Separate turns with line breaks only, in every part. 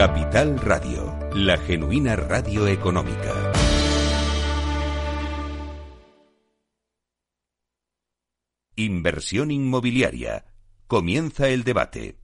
Capital Radio, la genuina radio económica. Inversión inmobiliaria. Comienza el debate.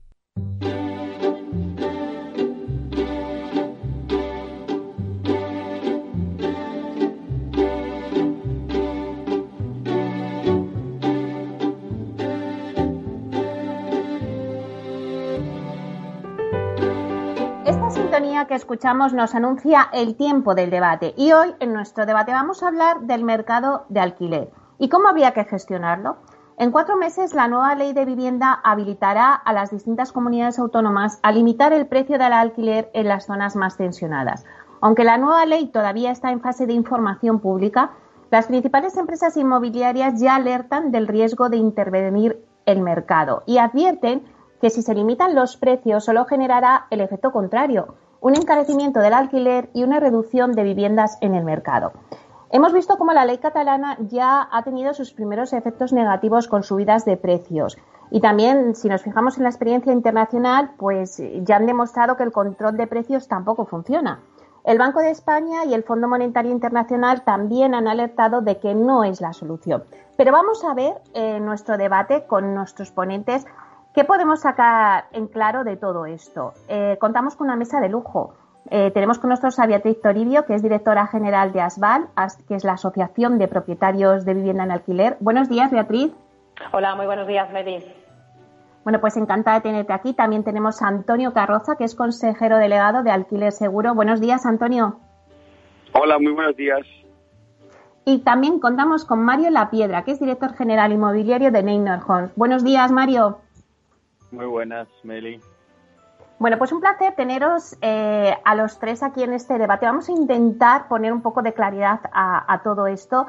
Sintonía que escuchamos nos anuncia el tiempo del debate y hoy en nuestro debate vamos a hablar del mercado de alquiler y cómo había que gestionarlo. En cuatro meses, la nueva ley de vivienda habilitará a las distintas comunidades autónomas a limitar el precio del alquiler en las zonas más tensionadas. Aunque la nueva ley todavía está en fase de información pública, las principales empresas inmobiliarias ya alertan del riesgo de intervenir el mercado y advierten que si se limitan los precios solo generará el efecto contrario, un encarecimiento del alquiler y una reducción de viviendas en el mercado. Hemos visto cómo la ley catalana ya ha tenido sus primeros efectos negativos con subidas de precios. Y también, si nos fijamos en la experiencia internacional, pues ya han demostrado que el control de precios tampoco funciona. El Banco de España y el Fondo Monetario Internacional también han alertado de que no es la solución. Pero vamos a ver en nuestro debate con nuestros ponentes qué podemos sacar en claro de todo esto. Eh, contamos con una mesa de lujo. Eh, tenemos con nosotros a Beatriz Toribio, que es directora general de ASBAL, que es la Asociación de Propietarios de Vivienda en Alquiler. Buenos días, Beatriz.
Hola, muy buenos días, Medi.
Bueno, pues encantada de tenerte aquí. También tenemos a Antonio Carroza, que es consejero delegado de Alquiler Seguro. Buenos días, Antonio.
Hola, muy buenos días.
Y también contamos con Mario Lapiedra, que es director general inmobiliario de Neynor Homes. Buenos días, Mario.
Muy buenas, Meli.
Bueno, pues un placer teneros eh, a los tres aquí en este debate. Vamos a intentar poner un poco de claridad a, todo esto.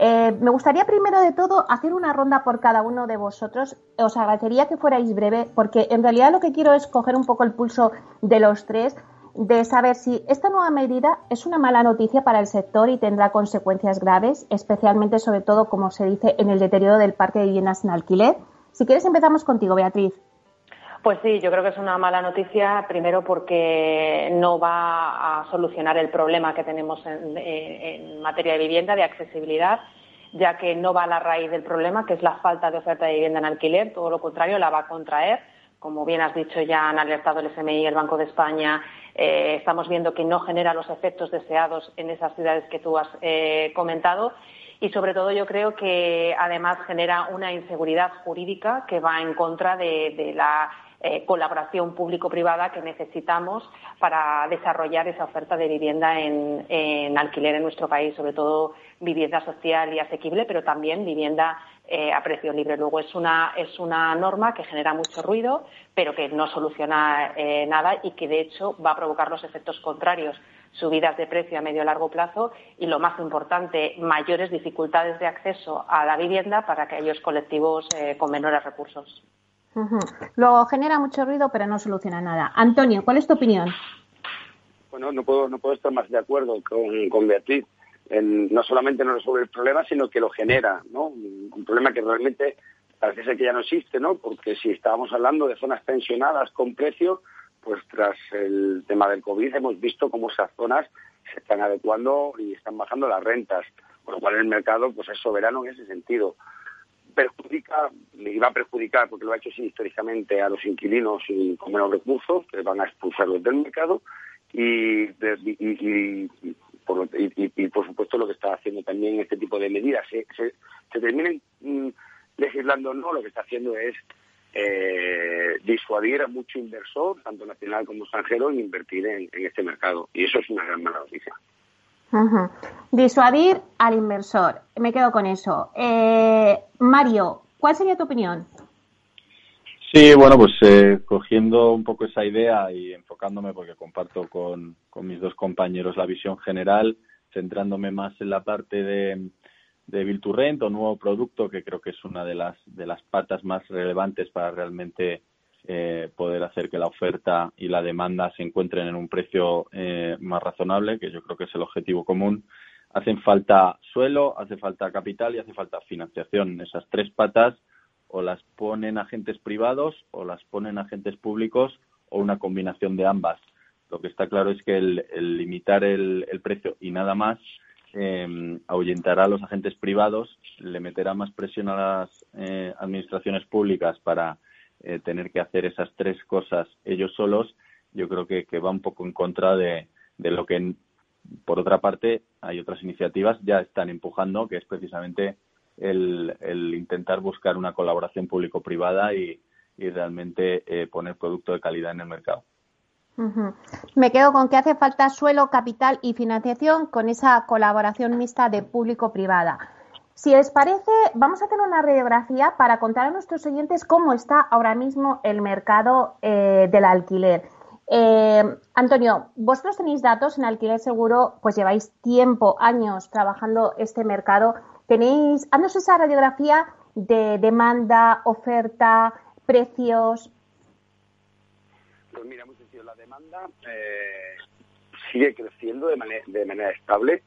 Eh, me gustaría primero de todo hacer una ronda por cada uno de vosotros. Os agradecería que fuerais breve, porque en realidad lo que quiero es coger un poco el pulso de los tres, de saber si esta nueva medida es una mala noticia para el sector y tendrá consecuencias graves, especialmente sobre todo, como se dice, en el deterioro del parque de viviendas en alquiler. Si quieres empezamos contigo, Beatriz.
Pues sí, yo creo que es una mala noticia, primero porque no va a solucionar el problema que tenemos en, materia de vivienda, de accesibilidad, ya que no va a la raíz del problema, que es la falta de oferta de vivienda en alquiler, todo lo contrario, la va a contraer. Como bien has dicho, ya han alertado el SMI y el Banco de España. Eh, estamos viendo que no genera los efectos deseados en esas ciudades que tú has eh, comentado y sobre todo yo creo que además genera una inseguridad jurídica que va en contra de la eh, colaboración público-privada que necesitamos para desarrollar esa oferta de vivienda en, alquiler en nuestro país, sobre todo vivienda social y asequible, pero también vivienda eh, a precio libre. Luego es una, es una norma que genera mucho ruido, pero que no soluciona eh, nada y que de hecho va a provocar los efectos contrarios subidas de precio a medio y largo plazo y, lo más importante, mayores dificultades de acceso a la vivienda para aquellos colectivos con menores recursos.
Lo genera mucho ruido, pero no soluciona nada. Antonio, ¿cuál es tu opinión?
Bueno, no puedo, no puedo estar más de acuerdo con, con Beatriz. no solamente no resuelve el problema, sino que lo genera, ¿no? Un problema que realmente parece ser que ya no existe, ¿no? Porque si estábamos hablando de zonas pensionadas con precio, pues tras el tema del COVID hemos visto cómo esas zonas se están adecuando y están bajando las rentas, con lo cual el mercado pues es soberano en ese sentido perjudica, y va a perjudicar, porque lo ha hecho así históricamente, a los inquilinos con menos recursos, que van a expulsarlos del mercado, y, por, y, por supuesto lo que está haciendo también este tipo de medidas. Se, se, terminen mm, legislando no, lo que está haciendo es eh, disuadir a mucho inversor, tanto nacional como extranjero, en invertir en, este mercado. Y eso es una gran mala noticia.
Disuadir al inversor. Me quedo con eso. Eh, Mario, ¿cuál sería tu opinión?
Sí, bueno, pues eh, cogiendo un poco esa idea y enfocándome, porque comparto con, con mis dos compañeros la visión general, centrándome más en la parte de, de to Rent o nuevo producto, que creo que es una de las, de las patas más relevantes para realmente eh, poder hacer que la oferta y la demanda se encuentren en un precio eh, más razonable, que yo creo que es el objetivo común. Hacen falta suelo, hace falta capital y hace falta financiación. Esas tres patas o las ponen agentes privados o las ponen agentes públicos o una combinación de ambas. Lo que está claro es que el, limitar el, precio y nada más eh, ahuyentará a los agentes privados, le meterá más presión a las eh, administraciones públicas para eh, tener que hacer esas tres cosas ellos solos. Yo creo que, va un poco en contra de, lo que, por otra parte, hay otras iniciativas ya están empujando, que es precisamente el, intentar buscar una colaboración público-privada y, realmente eh, poner producto de calidad en el mercado.
Me quedo con que hace falta suelo, capital y financiación con esa colaboración mixta de público-privada. Si les parece, vamos a hacer una radiografía para contar a nuestros oyentes cómo está ahora mismo el mercado eh, del alquiler. Eh, Antonio, vosotros tenéis datos en alquiler seguro, pues lleváis tiempo, años trabajando este mercado Tenéis, haznos esa radiografía de demanda, oferta, precios.
Pues mira, muy sencillo, la demanda eh, sigue creciendo de, manera, estable,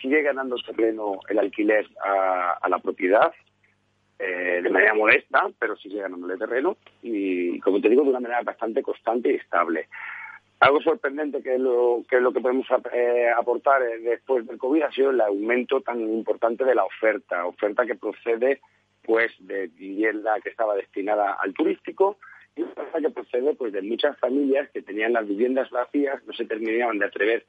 sigue ganando terreno el alquiler a, la propiedad, eh, de manera modesta, pero sigue ganándole terreno y, como te digo, de una manera bastante constante y estable. Algo sorprendente que es lo que, podemos eh, aportar eh, después del COVID ha sido el aumento tan importante de la oferta, oferta que procede pues de vivienda que estaba destinada al turístico y oferta que procede pues de muchas familias que tenían las viviendas vacías, no se terminaban de atrever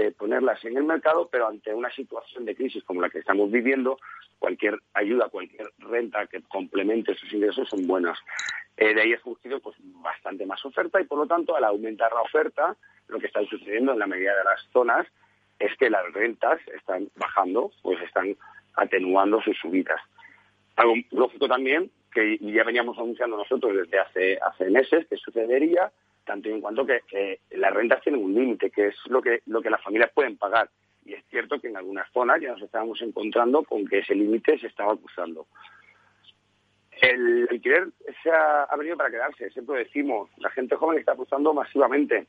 de ponerlas en el mercado, pero ante una situación de crisis como la que estamos viviendo, cualquier ayuda, cualquier renta que complemente esos ingresos son buenas. Eh, de ahí ha surgido pues, bastante más oferta y, por lo tanto, al aumentar la oferta, lo que está sucediendo en la mayoría de las zonas es que las rentas están bajando, pues están atenuando sus subidas. Algo lógico también, que ya veníamos anunciando nosotros desde hace meses, que sucedería, tanto en cuanto que eh, las rentas tienen un límite, que es lo que, lo que las familias pueden pagar. Y es cierto que en algunas zonas ya nos estábamos encontrando con que ese límite se estaba cruzando. El alquiler se ha, venido para quedarse, siempre decimos, la gente joven está apostando masivamente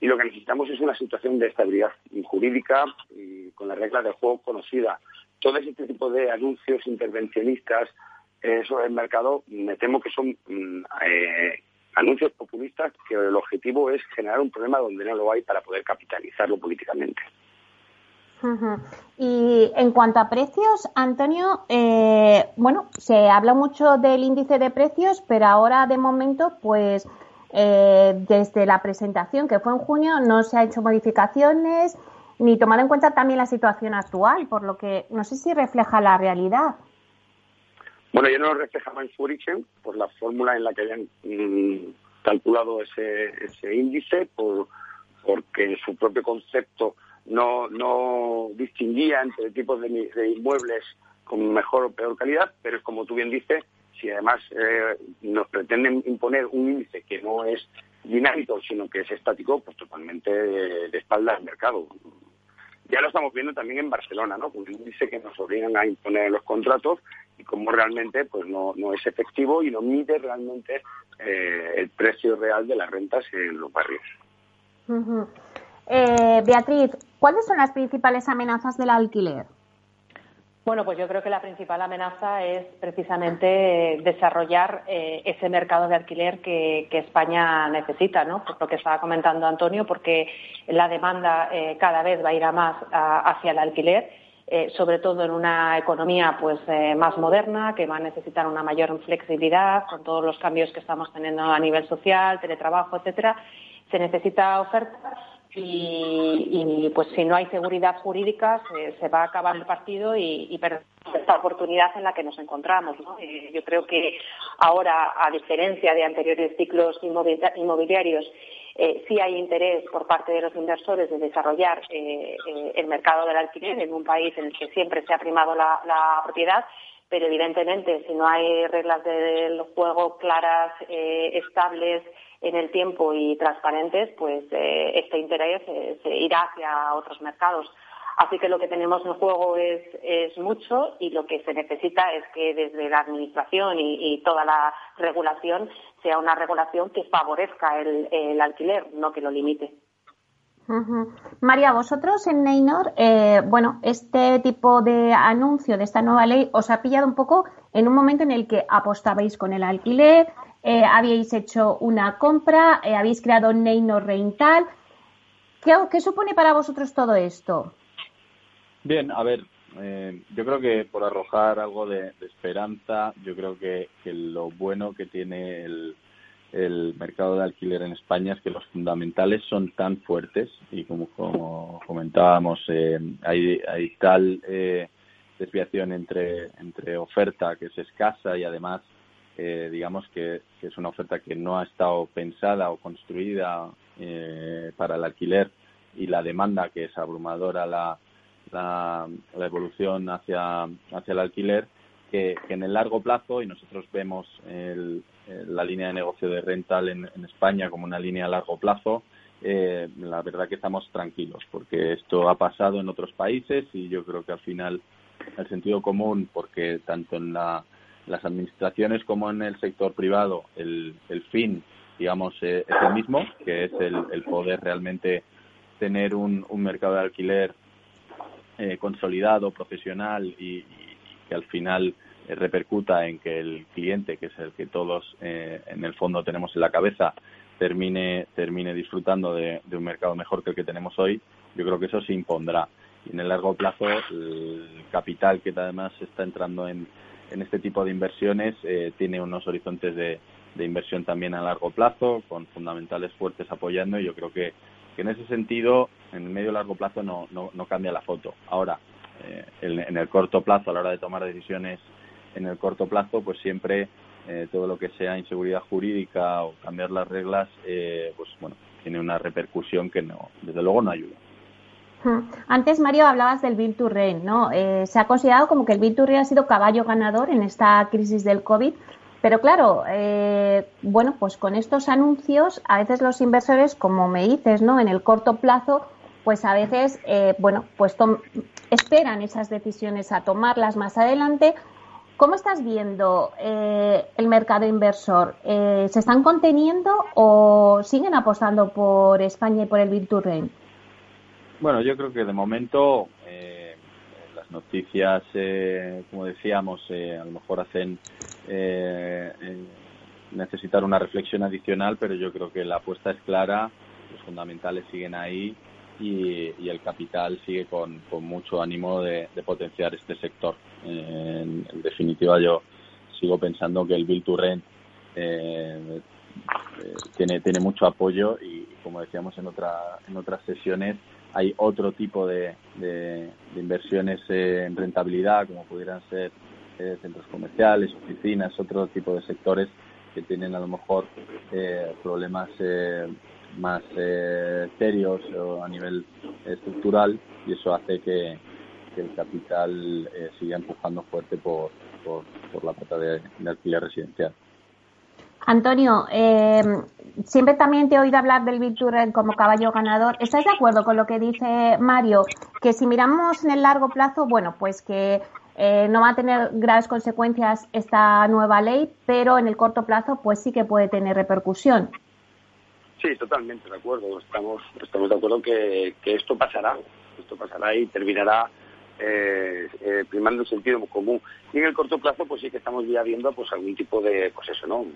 y lo que necesitamos es una situación de estabilidad jurídica y con las reglas del juego conocidas. Todo este tipo de anuncios intervencionistas eh, sobre el mercado, me temo que son mm, eh, anuncios populistas que el objetivo es generar un problema donde no lo hay para poder capitalizarlo políticamente.
Y en cuanto a precios, Antonio, eh, bueno, se habla mucho del índice de precios, pero ahora de momento, pues eh, desde la presentación que fue en junio no se ha hecho modificaciones ni tomar en cuenta también la situación actual, por lo que no sé si refleja la realidad.
Bueno, yo no lo reflejaba en origen por la fórmula en la que habían mm, calculado ese, ese índice, por, porque en su propio concepto no, distinguía entre tipos de, inmuebles con mejor o peor calidad, pero como tú bien dices, si además eh, nos pretenden imponer un índice que no es dinámico, sino que es estático, pues totalmente de, espalda al mercado. Ya lo estamos viendo también en Barcelona, ¿no? Un índice que nos obligan a imponer los contratos y cómo realmente pues no, no es efectivo y no mide realmente eh, el precio real de las rentas en los barrios.
Eh, Beatriz, ¿cuáles son las principales amenazas del alquiler?
Bueno, pues yo creo que la principal amenaza es precisamente desarrollar eh, ese mercado de alquiler que, España necesita, ¿no? Por lo que estaba comentando Antonio, porque la demanda eh, cada vez va a ir a más hacia el alquiler, sobre todo en una economía pues más moderna, que va a necesitar una mayor flexibilidad con todos los cambios que estamos teniendo a nivel social, teletrabajo, etcétera. Se necesita oferta y, pues si no hay seguridad jurídica se, va a acabar el partido y, y esta oportunidad en la que nos encontramos. yo creo que ahora, a diferencia de anteriores ciclos inmobiliarios, eh, sí hay interés por parte de los inversores de desarrollar eh, eh, el mercado del alquiler en un país en el que siempre se ha primado la, propiedad, pero evidentemente si no hay reglas del juego claras, estables, en el tiempo y transparentes, pues eh, este interés eh, se irá hacia otros mercados. Así que lo que tenemos en juego es, mucho y lo que se necesita es que desde la Administración y, toda la regulación sea una regulación que favorezca el, alquiler, no que lo limite.
María, vosotros en Neynor, eh, bueno, este tipo de anuncio de esta nueva ley os ha pillado un poco en un momento en el que apostabais con el alquiler, eh, habíais hecho una compra, eh, habéis creado Neino Rental. ¿Qué, supone para vosotros todo esto?
Bien, a ver, eh, yo creo que por arrojar algo de, esperanza, yo creo que, lo bueno que tiene el, mercado de alquiler en España es que los fundamentales son tan fuertes y como, comentábamos, hay, hay tal desviación entre, entre oferta que es escasa y además eh, digamos que, es una oferta que no ha estado pensada o construida eh, para el alquiler y la demanda que es abrumadora la, la, evolución hacia, hacia el alquiler que, en el largo plazo y nosotros vemos la línea de negocio de rental en, España como una línea a largo plazo eh, la verdad que estamos tranquilos porque esto ha pasado en otros países y yo creo que al final el sentido común porque tanto en la las administraciones como en el sector privado el, el fin, digamos, eh, es el mismo, que es el, poder realmente tener un mercado de alquiler eh, consolidado, profesional y, que al final eh, repercuta en que el cliente, que es el que todos en el fondo tenemos en la cabeza, termine, termine disfrutando de, de, un mercado mejor que el que tenemos hoy, yo creo que eso se impondrá. Y en el largo plazo, el capital que además está entrando en, en este tipo de inversiones eh, tiene unos horizontes de, inversión también a largo plazo, con fundamentales fuertes apoyando y yo creo que, en ese sentido, en el medio largo plazo no, no, cambia la foto. Ahora, eh, en, el corto plazo, a la hora de tomar decisiones en el corto plazo, pues siempre eh, todo lo que sea inseguridad jurídica o cambiar las reglas, pues bueno, tiene una repercusión que no, desde luego no ayuda.
Antes, Mario, hablabas del Bill to ¿no? Eh, se ha considerado como que el Bill to ha sido caballo ganador en esta crisis del COVID, pero claro, eh, bueno, pues con estos anuncios, a veces los inversores, como me dices, ¿no? En el corto plazo, pues a veces, eh, bueno, pues esperan esas decisiones a tomarlas más adelante. ¿Cómo estás viendo el mercado inversor? ¿Se están conteniendo o siguen apostando por España y por el to
bueno, yo creo que de momento eh, las noticias, eh, como decíamos, eh, a lo mejor hacen necesitar una reflexión adicional, pero yo creo que la apuesta es clara, los fundamentales siguen ahí y, el capital sigue con, mucho ánimo de, potenciar este sector. En, definitiva, yo sigo pensando que el Bill to Rent tiene, tiene mucho apoyo y, como decíamos en, otra, en otras sesiones, hay otro tipo de, de, inversiones en rentabilidad, como pudieran ser eh, centros comerciales, oficinas, otro tipo de sectores que tienen a lo mejor eh, problemas eh, más serios a nivel estructural y eso hace que, el capital siga empujando fuerte por, por, la pata de alquiler residencial.
Antonio, eh, siempre también te he oído hablar del Virtual como caballo ganador. ¿Estás de acuerdo con lo que dice Mario? Que si miramos en el largo plazo, bueno, pues que eh, no va a tener graves consecuencias esta nueva ley, pero en el corto plazo, pues sí que puede tener repercusión.
Sí, totalmente de acuerdo. Estamos, estamos de acuerdo que, que esto pasará. Esto pasará y terminará eh, eh, primando el sentido común. Y en el corto plazo, pues sí que estamos ya viendo pues algún tipo de, pues eso, ¿no?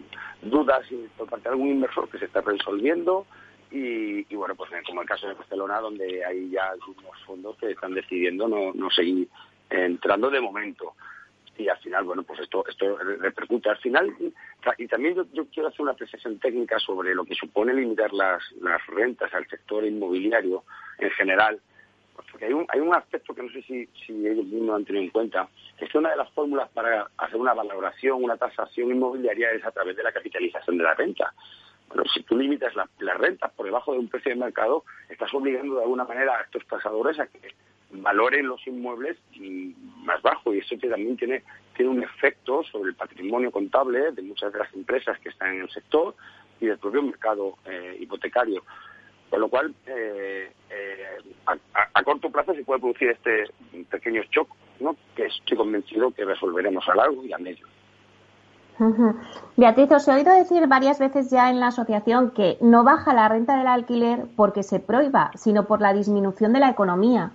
Dudas por parte de algún inversor que se está resolviendo y, bueno, pues como el caso de Barcelona, donde hay ya algunos fondos que están decidiendo no, no seguir entrando de momento. Y al final, bueno, pues esto, esto repercute. Al final, y también yo, quiero hacer una apreciación técnica sobre lo que supone limitar las, las rentas al sector inmobiliario en general, porque hay un, hay un aspecto que no sé si, si ellos mismos han tenido en cuenta, que es que una de las fórmulas para hacer una valoración, una tasación inmobiliaria es a través de la capitalización de la renta. Pero si tú limitas las rentas por debajo de un precio de mercado, estás obligando de alguna manera a estos tasadores a que valoren los inmuebles más bajo y eso también tiene, tiene un efecto sobre el patrimonio contable de muchas de las empresas que están en el sector y del propio mercado eh, hipotecario. Con lo cual, eh, eh, a, corto plazo se puede producir este pequeño shock, ¿no? que estoy convencido que resolveremos a largo y a medio.
Beatriz, os he oído decir varias veces ya en la asociación que no baja la renta del alquiler porque se prohíba, sino por la disminución de la economía.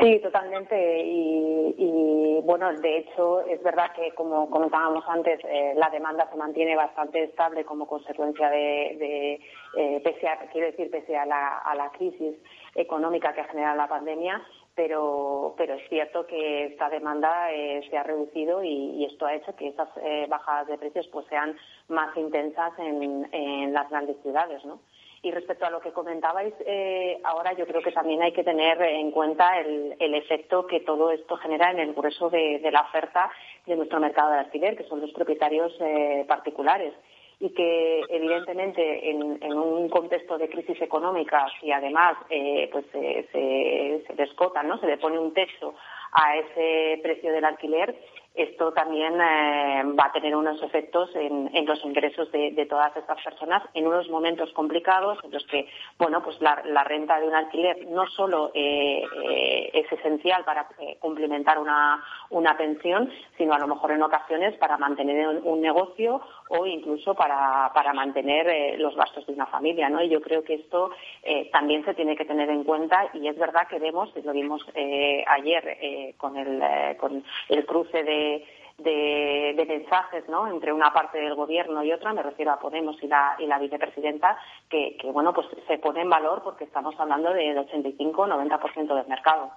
Sí, totalmente. Y, bueno, de hecho, es verdad que, como comentábamos antes, eh, la demanda se mantiene bastante estable como consecuencia de, eh, pese a, quiero decir, pese a la, a la crisis económica que ha generado la pandemia, pero, pero es cierto que esta demanda eh, se ha reducido y, esto ha hecho que esas bajadas de precios pues sean más intensas en, en las grandes ciudades, ¿no? Y respecto a lo que comentabais eh, ahora, yo creo que también hay que tener en cuenta el, efecto que todo esto genera en el grueso de, la oferta de nuestro mercado de alquiler, que son los propietarios eh, particulares y que evidentemente en, un contexto de crisis económica y además eh, pues se, se, descota, ¿no? se le pone un texto a ese precio del alquiler, esto también eh, va a tener unos efectos en, los ingresos de, todas estas personas en unos momentos complicados en los que, bueno, pues la, renta de un alquiler no solo eh, eh, es esencial para complementar una, una, pensión, sino a lo mejor en ocasiones para mantener un, negocio o incluso para, para mantener los gastos de una familia, ¿no? Y yo creo que esto también se tiene que tener en cuenta y es verdad que vemos, y lo vimos ayer con el, con el cruce de de, mensajes ¿no? entre una parte del gobierno y otra, me refiero a Podemos y la, y la vicepresidenta, que, bueno, pues se pone en valor porque estamos hablando del 85-90% del mercado.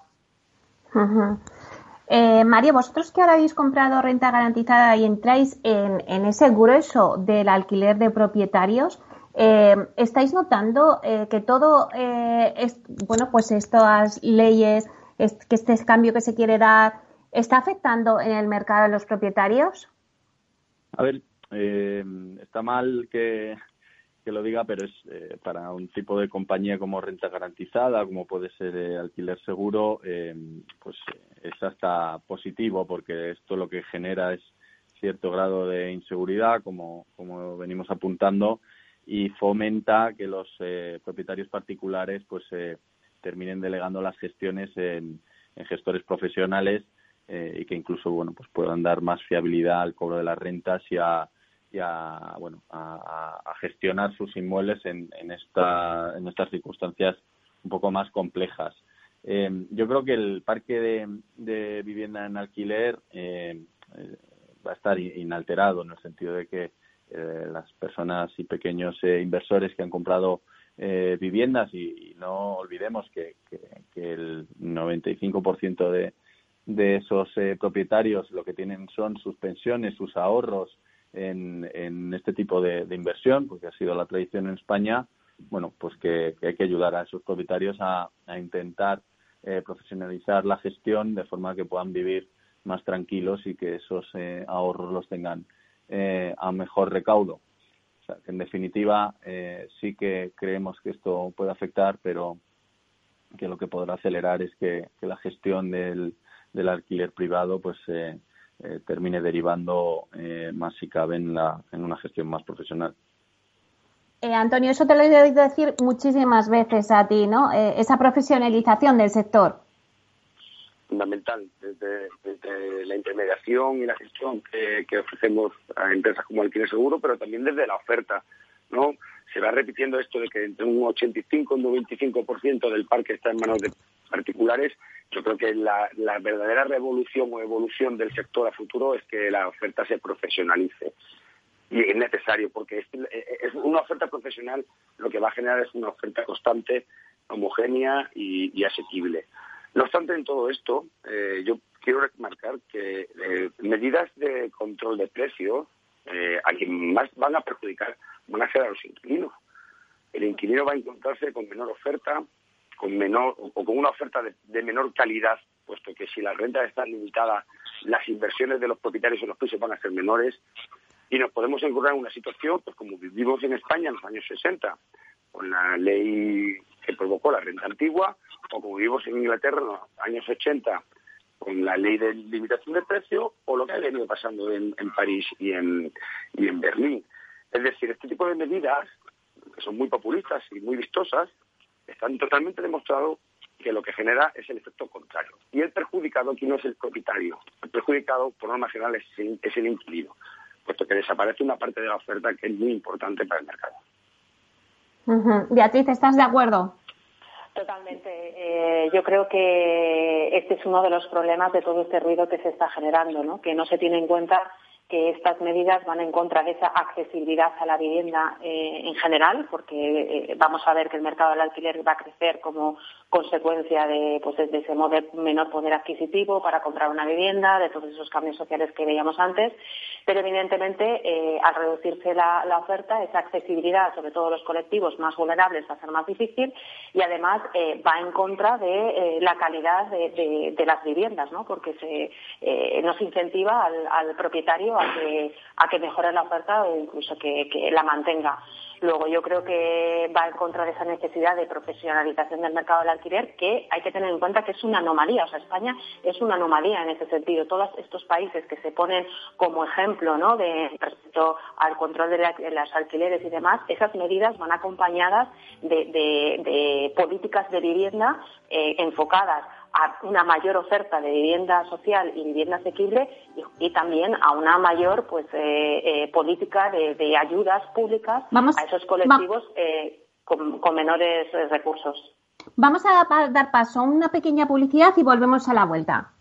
Eh, María, vosotros que ahora habéis comprado renta garantizada y entráis en, ese grueso del alquiler de propietarios, eh, ¿estáis notando eh, que todo, es, bueno, pues estas leyes, que este cambio que se quiere dar, ¿Está afectando en el mercado a los propietarios?
A ver, eh, está mal que, lo diga, pero es eh, para un tipo de compañía como renta garantizada, como puede ser eh, alquiler seguro, pues es hasta positivo porque esto lo que genera es cierto grado de inseguridad, como, como venimos apuntando, y fomenta que los propietarios particulares pues terminen delegando las gestiones en gestores profesionales eh, y que incluso bueno pues puedan dar más fiabilidad al cobro de las rentas y a, bueno a, gestionar sus inmuebles en, en, esta, en estas circunstancias un poco más complejas. Eh, yo creo que el parque de, vivienda en alquiler eh, va a estar inalterado en el sentido de que las personas y pequeños inversores que han comprado viviendas y, no olvidemos que, que, que el 95% de, de esos eh, propietarios lo que tienen son sus pensiones, sus ahorros en, en este tipo de, inversión, porque ha sido la tradición en España, bueno, pues que, hay que ayudar a esos propietarios a, intentar eh, profesionalizar la gestión de forma que puedan vivir más tranquilos y que esos eh, ahorros los tengan a mejor recaudo. O sea, que en definitiva sí que creemos que esto puede afectar, pero que lo que podrá acelerar es que la gestión del, del alquiler privado pues eh, eh, termine derivando eh, más si cabe en, la, en una gestión más profesional.
Antonio, eso te lo he oído decir muchísimas veces a ti, ¿no? esa profesionalización del sector.
Fundamental, desde, la intermediación y la gestión que, que, ofrecemos a empresas como Alquiler Seguro, pero también desde la oferta, ¿no? Se va repitiendo esto de que entre un 85 y un 95% del parque está en manos de particulares yo creo que la, verdadera revolución o evolución del sector a futuro es que la oferta se profesionalice. Y es necesario, porque es, una oferta profesional lo que va a generar es una oferta constante, homogénea y, asequible. No obstante, en todo esto, eh, yo quiero remarcar que eh, medidas de control de precio eh, a quien más van a perjudicar van a ser a los inquilinos. El inquilino va a encontrarse con menor oferta, con menor o con una oferta de, menor calidad, puesto que si las rentas están limitadas, las inversiones de los propietarios en los pisos van a ser menores y nos podemos encontrar en una situación, pues como vivimos en España en los años 60, con la ley que provocó la renta antigua, o como vivimos en Inglaterra en los años 80 con la ley de limitación de precio, o lo que ha venido pasando en, París y en, y en Berlín. Es decir, este tipo de medidas, que son muy populistas y muy vistosas, están totalmente demostrado que lo que genera es el efecto contrario. Y el perjudicado aquí no es el propietario, el perjudicado por norma general es, es el inquilino, puesto que desaparece una parte de la oferta que es muy importante para el mercado.
Beatriz, ¿estás de acuerdo?
Totalmente. Eh, yo creo que este es uno de los problemas de todo este ruido que se está generando, ¿no? que no se tiene en cuenta que estas medidas van en contra de esa accesibilidad a la vivienda eh, en general, porque eh, vamos a ver que el mercado del alquiler va a crecer como consecuencia de, pues, de ese menor poder adquisitivo para comprar una vivienda, de todos esos cambios sociales que veíamos antes, pero evidentemente eh, al reducirse la, oferta, esa accesibilidad, sobre todo los colectivos más vulnerables, va a ser más difícil y además va en contra de la calidad de, las viviendas, ¿no? porque se, nos incentiva al, al propietario a que, a que mejore la oferta o incluso que, la mantenga. Luego, yo creo que va en contra de esa necesidad de profesionalización del mercado del alquiler, que hay que tener en cuenta que es una anomalía. O sea, España es una anomalía en ese sentido. Todos estos países que se ponen como ejemplo ¿no? de, respecto al control de, las alquileres y demás, esas medidas van acompañadas de, políticas de vivienda eh, enfocadas a una mayor oferta de vivienda social y vivienda asequible y, también a una mayor pues eh, eh, política de, ayudas públicas a esos colectivos eh, con, menores recursos.
Vamos a dar paso a una pequeña publicidad y volvemos a la vuelta.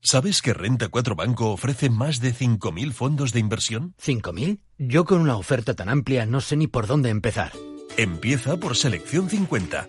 ¿Sabes que Renta 4 Banco ofrece más de 5.000 fondos de inversión?
¿5.000? Yo con una oferta tan amplia no sé ni por dónde empezar.
Empieza por Selección 50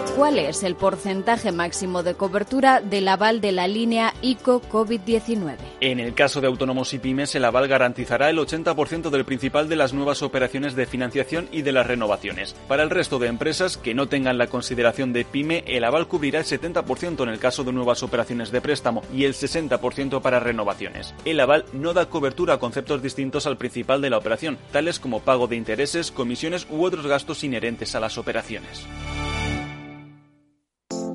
¿Cuál es el porcentaje máximo de cobertura del aval de la línea ICO COVID-19?
En el caso de autónomos y pymes, el aval garantizará el 80% del principal de las nuevas operaciones de financiación y de las renovaciones. Para el resto de empresas que no tengan la consideración de pyme, el aval cubrirá el 70% en el caso de nuevas operaciones de préstamo y el 60% para renovaciones. El aval no da cobertura a conceptos distintos al principal de la operación, tales como pago de intereses, comisiones u otros gastos inherentes a las operaciones.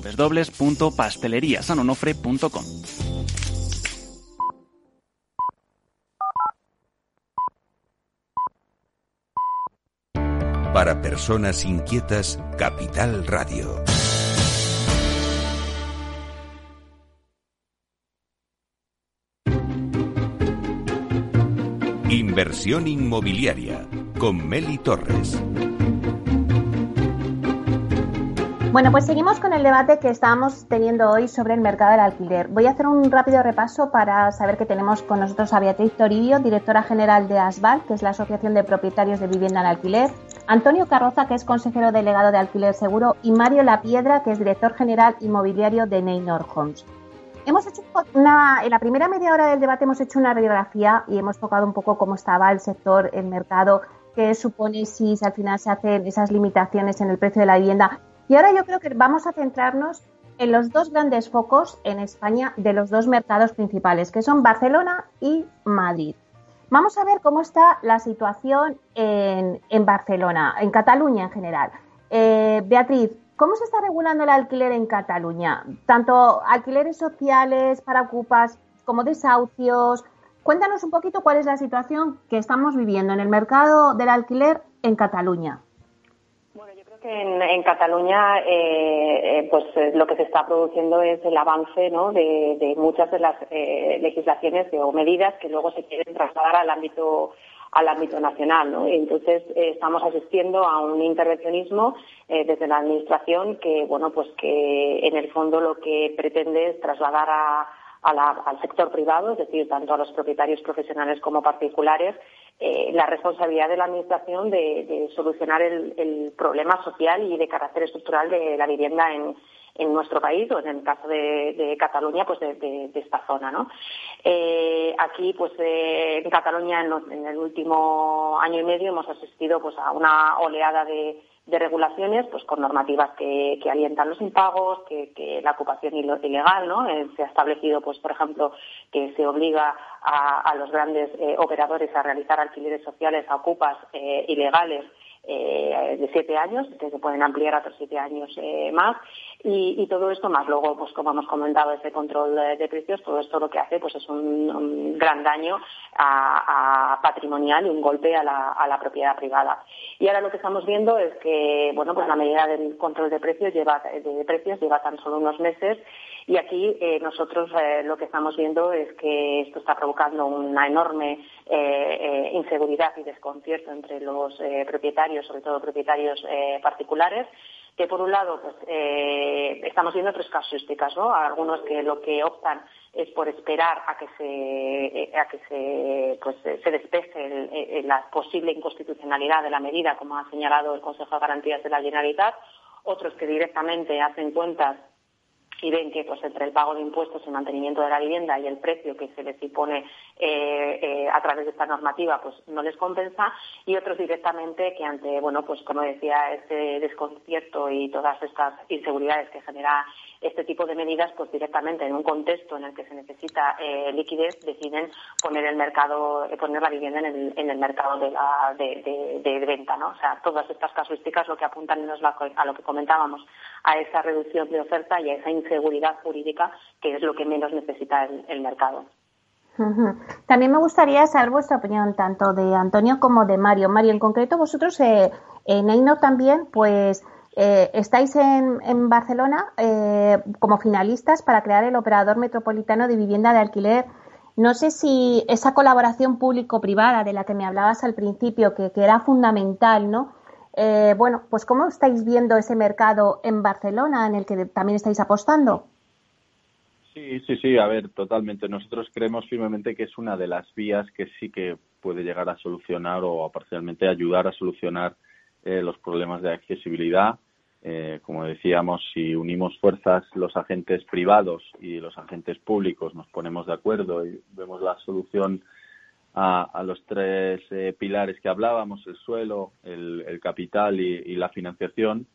www.pasteleriasanonofre.com.
Para personas inquietas, Capital Radio. Inversión inmobiliaria con Meli Torres.
Bueno, pues seguimos con el debate que estábamos teniendo hoy sobre el mercado del alquiler. Voy a hacer un rápido repaso para saber que tenemos con nosotros a Beatriz Toribio, directora general de ASBAL, que es la Asociación de Propietarios de Vivienda en Alquiler, Antonio Carroza, que es consejero delegado de Alquiler Seguro, y Mario La Piedra, que es director general inmobiliario de Neynor Homes. Hemos hecho una, en la primera media hora del debate hemos hecho una radiografía y hemos tocado un poco cómo estaba el sector, el mercado, qué supone si al final se hacen esas limitaciones en el precio de la vivienda. Y ahora yo creo que vamos a centrarnos en los dos grandes focos en España de los dos mercados principales, que son Barcelona y Madrid. Vamos a ver cómo está la situación en, Barcelona, en Cataluña en general. Eh, Beatriz, ¿cómo se está regulando el alquiler en Cataluña? Tanto alquileres sociales para ocupas como desahucios. Cuéntanos un poquito cuál es la situación que estamos viviendo en el mercado del alquiler en Cataluña
en, Cataluña, eh, eh, pues eh, lo que se está produciendo es el avance de, muchas de las legislaciones o medidas que luego se quieren trasladar al ámbito al ámbito nacional, Entonces estamos asistiendo a un intervencionismo desde la administración que, bueno, pues que en el fondo lo que pretende es trasladar al sector privado, es decir, tanto a los propietarios profesionales como particulares, eh, la responsabilidad de la Administración de, solucionar el, problema social y de carácter estructural de la vivienda en, nuestro país o en el caso de, Cataluña, pues de, esta zona, ¿no? Eh, aquí, pues eh, en Cataluña, en, el último año y medio hemos asistido pues a una oleada de, regulaciones, pues con normativas que, alientan los impagos, que, la ocupación ilegal, ¿no? se ha establecido, pues por ejemplo, que se obliga a, los grandes eh, operadores a realizar alquileres sociales a ocupas eh, ilegales eh, de siete años, que se pueden ampliar a otros siete años más, y, todo esto más luego, pues como hemos comentado, ese control de, precios, todo esto lo que hace pues es un, gran daño a, patrimonial y un golpe a la, propiedad privada. Y ahora lo que estamos viendo es que, bueno, pues la medida del control de precios lleva, de precios lleva tan solo unos meses y aquí eh, nosotros eh, lo que estamos viendo es que esto está provocando una enorme eh, inseguridad y desconcierto entre los propietarios, sobre todo propietarios particulares, que por un lado pues, estamos viendo tres casuísticas, ¿no? Algunos que lo que optan es por esperar a que se a que se pues se despeje la posible inconstitucionalidad de la medida, como ha señalado el Consejo de Garantías de la Generalitat, otros que directamente hacen cuentas y ven que pues entre el pago de impuestos y mantenimiento de la vivienda y el precio que se les impone eh, eh, a través de esta normativa pues no les compensa y otros directamente que ante bueno pues como decía este desconcierto y todas estas inseguridades que genera este tipo de medidas pues directamente en un contexto en el que se necesita eh, liquidez deciden poner el mercado poner la vivienda en el, en el mercado de, la, de, de, venta no o sea todas estas casuísticas lo que apuntan es a lo que comentábamos a esa reducción de oferta y a esa inseguridad jurídica que es lo que menos necesita el, mercado.
También me gustaría saber vuestra opinión tanto de Antonio como de Mario. Mario, en concreto vosotros eh, en Eino también, pues eh, estáis en, Barcelona eh, como finalistas para crear el operador metropolitano de vivienda de alquiler. No sé si esa colaboración público-privada de la que me hablabas al principio, que, que era fundamental, ¿no? Eh, bueno, pues ¿cómo estáis viendo ese mercado en Barcelona en el que también estáis apostando?
Sí, sí, sí, a ver, totalmente. Nosotros creemos firmemente que es una de las vías que sí que puede llegar a solucionar o a parcialmente ayudar a solucionar eh, los problemas de accesibilidad. eh, como decíamos, si unimos fuerzas los agentes privados y los agentes públicos, nos ponemos de acuerdo y vemos la solución a, los tres eh, pilares que hablábamos, el suelo, el, capital y, la financiación,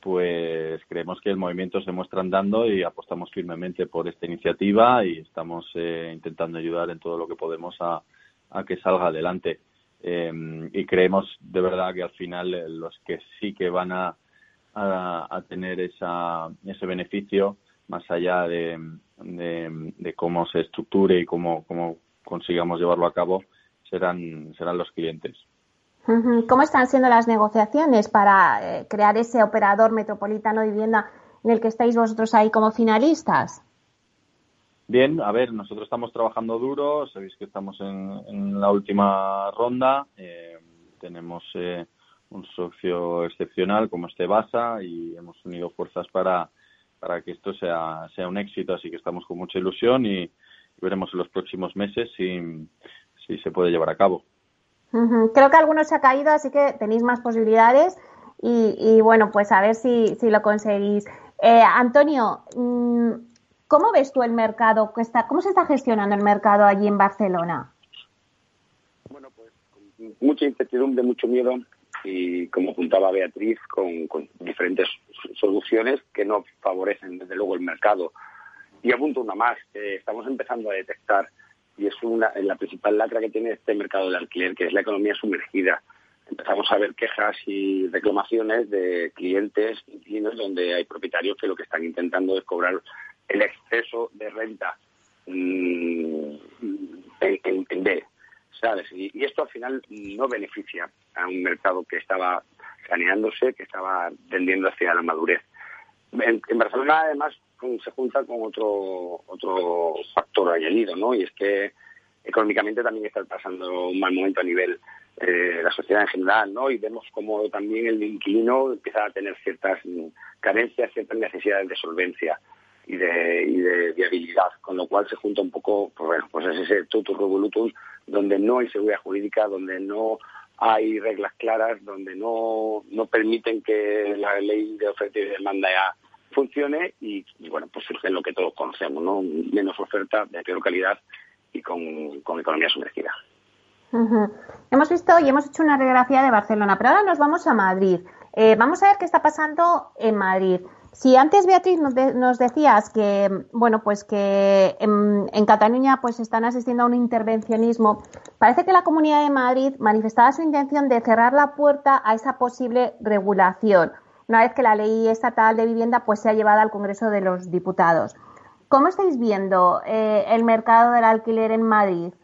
pues creemos que el movimiento se muestra andando y apostamos firmemente por esta iniciativa y estamos eh, intentando ayudar en todo lo que podemos a, que salga adelante. Y creemos de verdad que al final los que sí que van a a, tener esa, ese beneficio más allá de, de, cómo se estructure y cómo, cómo consigamos llevarlo a cabo serán, serán los clientes.
¿Cómo están siendo las negociaciones para eh, crear ese operador metropolitano de vivienda en el que estáis vosotros ahí como finalistas?
Bien, a ver, nosotros estamos trabajando duro, sabéis que estamos en, la última ronda, eh, tenemos eh, un socio excepcional como este Basa y hemos unido fuerzas para, para que esto sea, sea un éxito, así que estamos con mucha ilusión y, veremos en los próximos meses si, si se puede llevar a cabo.
Creo que algunos se ha caído, así que tenéis más posibilidades y, y bueno, pues a ver si, si lo conseguís. Eh, Antonio, mm, ¿cómo ves tú el mercado? ¿Cómo se está gestionando el mercado allí en Barcelona?
Bueno, pues mucha incertidumbre, mucho miedo y como apuntaba Beatriz, con, diferentes soluciones que no favorecen desde luego el mercado. Y apunto una más, estamos empezando a detectar, y es una, la principal lacra que tiene este mercado de alquiler, que es la economía sumergida. Empezamos a ver quejas y reclamaciones de clientes inquilinos donde hay propietarios que lo que están intentando es cobrar el exceso de renta mm, en, en B y, esto al final no beneficia a un mercado que estaba saneándose, que estaba tendiendo hacia la madurez. En, Barcelona, además, se junta con otro, otro factor añadido, ¿no? Y es que económicamente también está pasando un mal momento a nivel de la sociedad en general, ¿no? Y vemos como también el inquilino empieza a tener ciertas carencias, ciertas necesidades de solvencia y de, y de viabilidad, con lo cual se junta un poco, pues bueno, pues es ese tutus revolutum donde no hay seguridad jurídica, donde no hay reglas claras, donde no, no permiten que la ley de oferta y demanda ya funcione y, bueno, pues surge lo que todos conocemos, ¿no? Menos oferta, de peor calidad y con, con economía sumergida.
Hemos visto y hemos hecho una radiografía de Barcelona, pero ahora nos vamos a Madrid. Eh, vamos a ver qué está pasando en Madrid. Si antes Beatriz nos, decías que bueno pues que en, Cataluña pues están asistiendo a un intervencionismo, parece que la Comunidad de Madrid manifestaba su intención de cerrar la puerta a esa posible regulación una vez que la ley estatal de vivienda pues se ha llevado al Congreso de los Diputados. ¿Cómo estáis viendo eh, el mercado del alquiler en Madrid?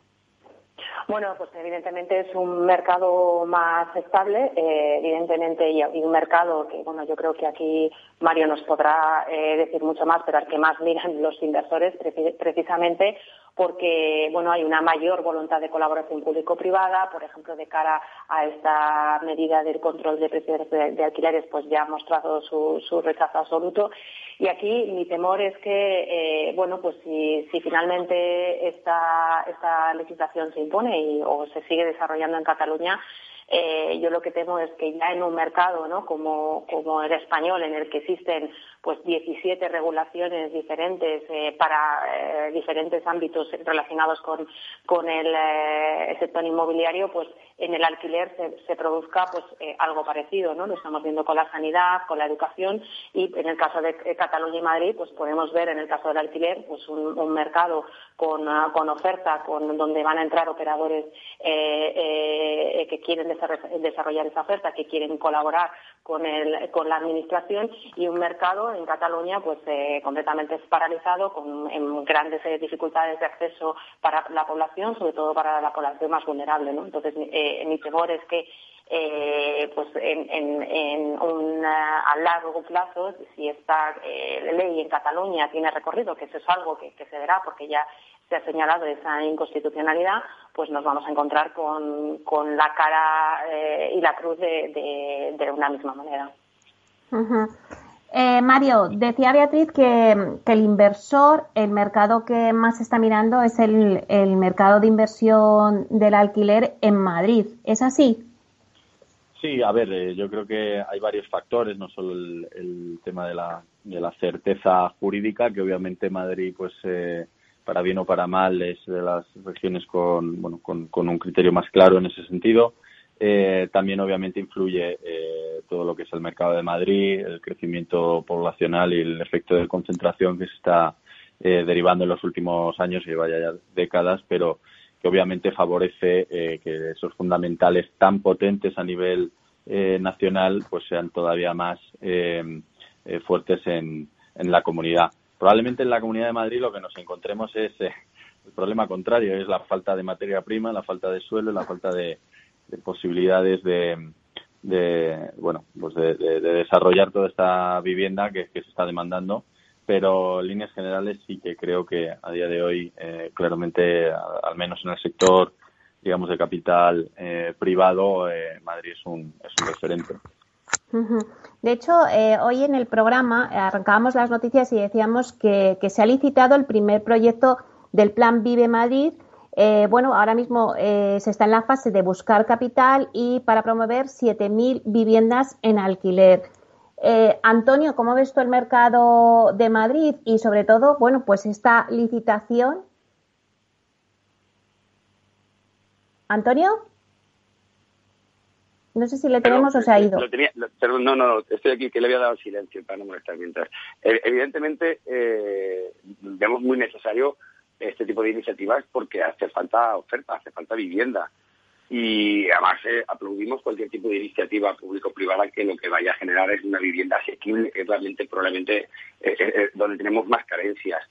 Bueno, pues evidentemente es un mercado más estable, eh, evidentemente, y, un mercado que, bueno, yo creo que aquí Mario nos podrá eh, decir mucho más, pero al que más miran los inversores precisamente porque bueno hay una mayor voluntad de colaboración público-privada, por ejemplo, de cara a esta medida del control de precios de, alquileres, pues ya ha mostrado su, su, rechazo absoluto. Y aquí mi temor es que, eh, bueno, pues si, finalmente esta, esta legislación se impone y, o se sigue desarrollando en Cataluña, eh, yo lo que temo es que ya en un mercado ¿no? como, como el español, en el que existen pues 17 regulaciones diferentes eh, para eh, diferentes ámbitos relacionados con, con el, eh, sector inmobiliario, pues en el alquiler se, produzca pues algo parecido, ¿no? Lo estamos viendo con la sanidad, con la educación y en el caso de Cataluña y Madrid, pues podemos ver en el caso del alquiler pues un, mercado con, con, oferta, con donde van a entrar operadores que quieren desarrollar esa oferta, que quieren colaborar con, el, con la administración y un mercado en Cataluña pues eh, completamente paralizado con grandes eh, dificultades de acceso para la población, sobre todo para la población más vulnerable. ¿no? Entonces eh, mi temor es que pues en, un, a largo plazo, si esta ley en Cataluña tiene recorrido, que eso es algo que, se verá porque ya se ha señalado esa inconstitucionalidad, pues nos vamos a encontrar con, con la cara y la cruz de, de, una misma manera.
Eh, Mario, decía Beatriz que, el inversor, el mercado que más está mirando es el, mercado de inversión del alquiler en Madrid. ¿Es así?
Sí, a ver, eh, yo creo que hay varios factores, no solo el, tema de la, de la certeza jurídica, que obviamente Madrid, pues, eh, para bien o para mal, es de las regiones con, bueno, con, un criterio más claro en ese sentido. Eh, también, obviamente, influye todo lo que es el mercado de Madrid, el crecimiento poblacional y el efecto de concentración que se está derivando en los últimos años y vaya ya décadas, pero que obviamente favorece eh, que esos fundamentales tan potentes a nivel eh, nacional pues sean todavía más eh, fuertes en, en, la comunidad. Probablemente en la Comunidad de Madrid lo que nos encontremos es el problema contrario, es la falta de materia prima, la falta de suelo, la falta de, posibilidades de, de, bueno pues de, desarrollar toda esta vivienda que se está demandando pero en líneas generales sí que creo que a día de hoy, eh, claramente, al menos en el sector, digamos, de capital eh, privado, eh, Madrid es un, es un referente.
De hecho, hoy en el programa arrancábamos las noticias y decíamos que, se ha licitado el primer proyecto del Plan Vive Madrid. Bueno, ahora mismo se está en la fase de buscar capital y para promover 7.000 viviendas en alquiler. Eh, Antonio, ¿cómo ves tú el mercado de Madrid y sobre todo, bueno, pues esta licitación? Antonio? No sé si le tenemos o se ha ido.
perdón, no, no, estoy aquí, que le había dado silencio para no molestar mientras. Eh, evidentemente, eh, vemos muy necesario este tipo de iniciativas porque hace falta oferta, hace falta vivienda y además eh, aplaudimos cualquier tipo de iniciativa público-privada que lo que vaya a generar es una vivienda asequible, que es realmente probablemente eh, eh, donde tenemos más carencias.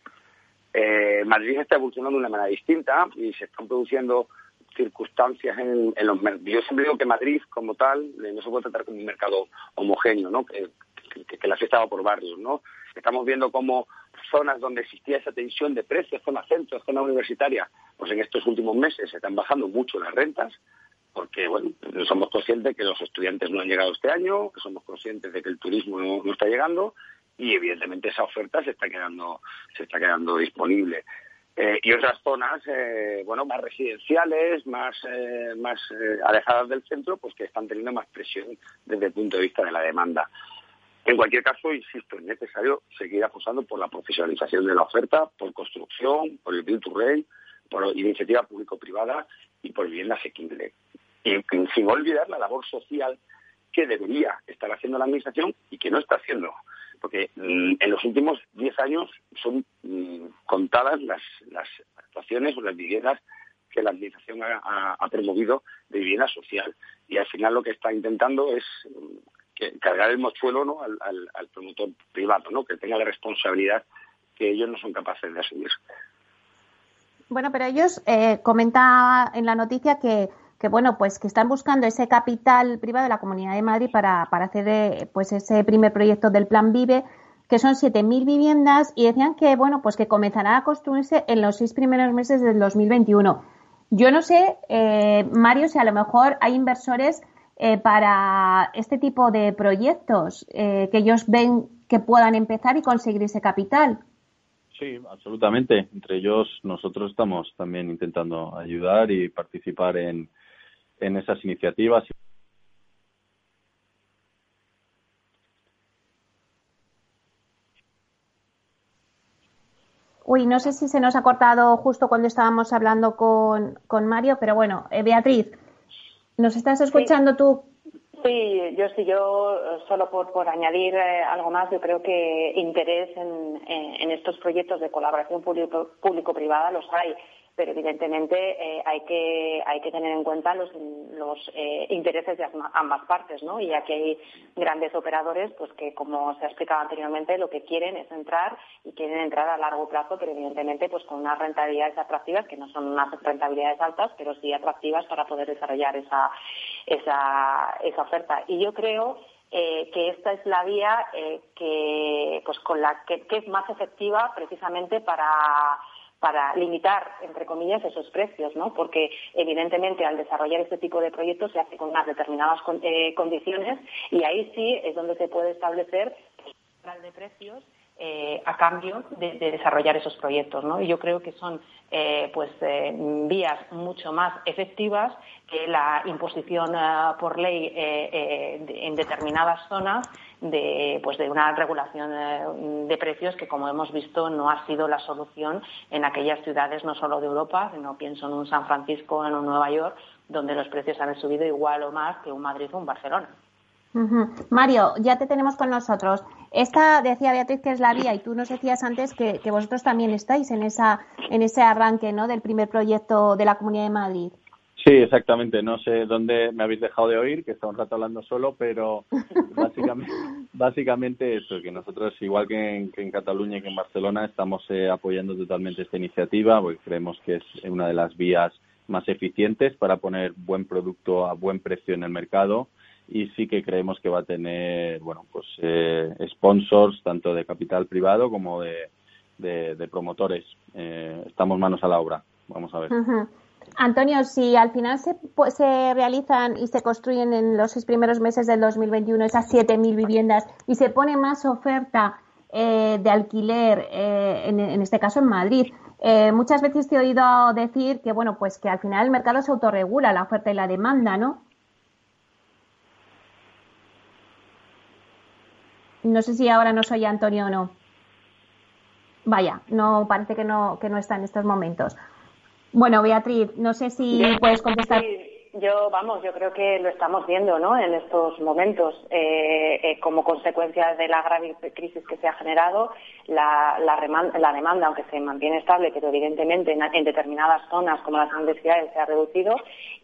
Madrid está evolucionando de una manera distinta y se están produciendo circunstancias en, los mercados. Yo siempre digo que Madrid, como tal, no se puede tratar como un mercado homogéneo, ¿no? que, que, la fiesta va por barrios. ¿no? Estamos viendo cómo zonas donde existía esa tensión de precios, zona centro, zona universitaria, pues en estos últimos meses se están bajando mucho las rentas, porque bueno, somos conscientes de que los estudiantes no han llegado este año, que somos conscientes de que el turismo no, está llegando y evidentemente esa oferta se está quedando, se está quedando disponible. Eh, y otras zonas, eh, bueno, más residenciales, más, eh, más alejadas del centro, pues que están teniendo más presión desde el punto de vista de la demanda. En cualquier caso, insisto, es necesario seguir apostando por la profesionalización de la oferta, por construcción, por el Build to Rent, por iniciativa público-privada y por vivienda asequible. Y sin olvidar la labor social que debería estar haciendo la Administración y que no está haciendo. Porque mm, en los últimos diez años son mm, contadas las, actuaciones o las viviendas que la Administración ha, ha, promovido de vivienda social. Y al final lo que está intentando es cargar el mochuelo ¿no? al, al, promotor privado, ¿no? que tenga la responsabilidad que ellos no son capaces de asumir.
Bueno, pero ellos eh, comenta en la noticia que, que bueno, pues que están buscando ese capital privado de la Comunidad de Madrid para, para hacer eh, pues ese primer proyecto del Plan Vive, que son 7.000 viviendas y decían que bueno, pues que comenzará a construirse en los seis primeros meses del 2021. Yo no sé, eh, Mario, si a lo mejor hay inversores eh, para este tipo de proyectos eh, que ellos ven que puedan empezar y conseguir ese capital.
Sí, absolutamente. Entre ellos nosotros estamos también intentando ayudar y participar en, en esas iniciativas.
Uy, no sé si se nos ha cortado justo cuando estábamos hablando con, con Mario, pero bueno, eh, Beatriz, ¿Nos estás escuchando tú?
Sí, yo sí, yo solo por, por añadir eh, algo más, yo creo que interés en, en estos proyectos de colaboración público-privada los hay pero evidentemente eh, hay que hay que tener en cuenta los, los eh, intereses de ambas partes, ¿no? Y aquí hay grandes operadores, pues que como se ha explicado anteriormente, lo que quieren es entrar y quieren entrar a largo plazo, pero evidentemente pues con unas rentabilidades atractivas que no son unas rentabilidades altas, pero sí atractivas para poder desarrollar esa esa, esa oferta. Y yo creo eh, que esta es la vía que pues con la que es más efectiva precisamente para para limitar, entre comillas, esos precios, ¿no? Porque evidentemente al desarrollar este tipo de proyectos se hace con unas determinadas eh, condiciones y ahí sí es donde se puede establecer de precios eh, a cambio de, desarrollar esos proyectos. ¿no? Y yo creo que son eh, pues, eh, vías mucho más efectivas que la imposición por ley en determinadas zonas de, pues, de una regulación de precios que, como hemos visto, no ha sido la solución en aquellas ciudades no solo de Europa, sino pienso en un San Francisco, en un Nueva York, donde los precios han subido igual o más que un Madrid o un Barcelona.
Mario, ya te tenemos con nosotros. Esta decía Beatriz que es la vía y tú nos decías antes que, vosotros también estáis en esa en ese arranque, ¿no? Del primer proyecto de la Comunidad de Madrid.
Sí, exactamente. No sé dónde me habéis dejado de oír, que está un rato hablando solo, pero básicamente, básicamente eso, que nosotros, igual que en, Cataluña y que en Barcelona, estamos eh, apoyando totalmente esta iniciativa, porque creemos que es una de las vías más eficientes para poner buen producto a buen precio en el mercado y sí que creemos que va a tener bueno pues eh, sponsors tanto de capital privado como de, promotores. Eh, estamos manos a la obra. Vamos a ver.
Antonio si al final se, pues, se realizan y se construyen en los seis primeros meses del 2021 esas 7.000 viviendas y se pone más oferta eh, de alquiler en, en, este caso en Madrid muchas veces te he oído decir que bueno pues que al final el mercado se autorregula la oferta y la demanda no No sé si ahora no soy Antonio o no. Vaya, no parece que no, que no está en estos momentos. Bueno, Beatriz, no sé si puedes contestar.
Yo, vamos, yo creo que lo estamos viendo, ¿no? En estos momentos, eh, eh, como consecuencia de la grave crisis que se ha generado, la, la, demanda, aunque se mantiene estable, pero evidentemente en, determinadas zonas, como las grandes ciudades, se ha reducido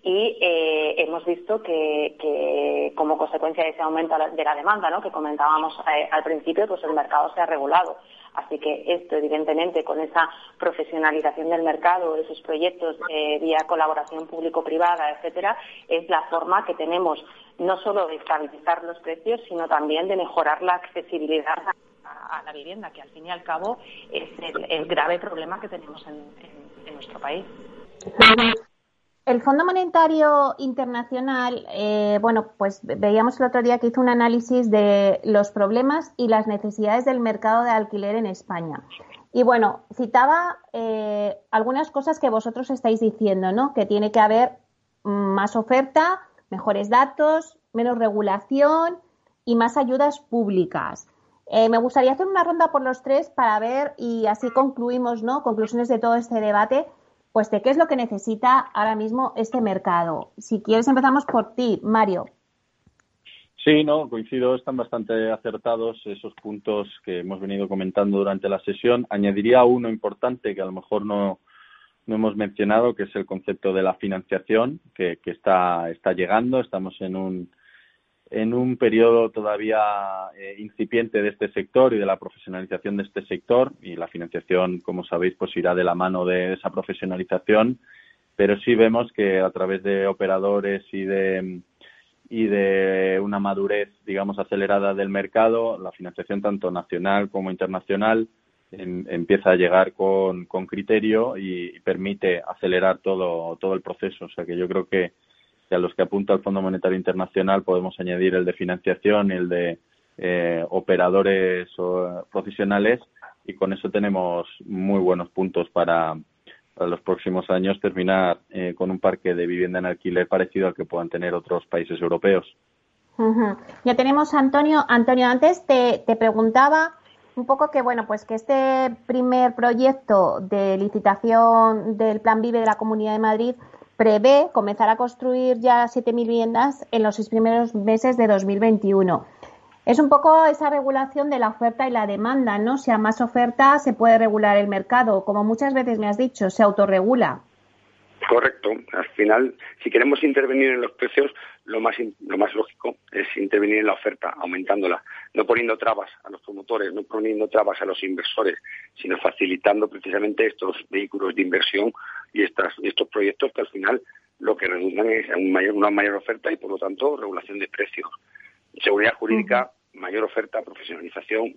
y eh, hemos visto que, que, como consecuencia de ese aumento de la demanda, ¿no? Que comentábamos al principio, pues el mercado se ha regulado. Así que esto, evidentemente, con esa profesionalización del mercado, esos proyectos eh, vía colaboración público-privada, etcétera, es la forma que tenemos no solo de estabilizar los precios, sino también de mejorar la accesibilidad a, la vivienda, que al fin y al cabo es el, grave problema que tenemos en, en nuestro país.
El Fondo Monetario Internacional, eh, bueno, pues veíamos el otro día que hizo un análisis de los problemas y las necesidades del mercado de alquiler en España. Y bueno, citaba eh, algunas cosas que vosotros estáis diciendo, ¿no? Que tiene que haber más oferta, mejores datos, menos regulación y más ayudas públicas. Eh, me gustaría hacer una ronda por los tres para ver y así concluimos, ¿no? Conclusiones de todo este debate pues de qué es lo que necesita ahora mismo este mercado. Si quieres empezamos por ti, Mario.
Sí, no, coincido, están bastante acertados esos puntos que hemos venido comentando durante la sesión. Añadiría uno importante que a lo mejor no, no hemos mencionado, que es el concepto de la financiación, que, que está, está llegando. Estamos en un, en un periodo todavía eh, incipiente de este sector y de la profesionalización de este sector y la financiación, como sabéis, pues irá de la mano de esa profesionalización, pero sí vemos que a través de operadores y de y de una madurez, digamos, acelerada del mercado, la financiación tanto nacional como internacional em, empieza a llegar con, con criterio y, y permite acelerar todo, todo el proceso. O sea que yo creo que a los que apunta el Fondo Monetario Internacional podemos añadir el de financiación y el de eh, operadores o, profesionales y con eso tenemos muy buenos puntos para, los próximos años terminar eh, con un parque de vivienda en alquiler parecido al que puedan tener otros países europeos.
Ya tenemos Antonio. Antonio, antes te, te preguntaba un poco que bueno, pues que este primer proyecto de licitación del Plan Vive de la Comunidad de Madrid prevé comenzar a construir ya 7.000 viviendas en los seis primeros meses de 2021. Es un poco esa regulación de la oferta y la demanda, ¿no? Si a más oferta se puede regular el mercado, como muchas veces me has dicho, se autorregula.
Correcto. Al final, si queremos intervenir en los precios, lo más, lo más lógico es intervenir en la oferta, aumentándola, no poniendo trabas a los promotores, no poniendo trabas a los inversores, sino facilitando precisamente estos vehículos de inversión y estas, estos proyectos que al final lo que redundan es una mayor oferta y, por lo tanto, regulación de precios. Seguridad jurídica, mayor oferta, profesionalización.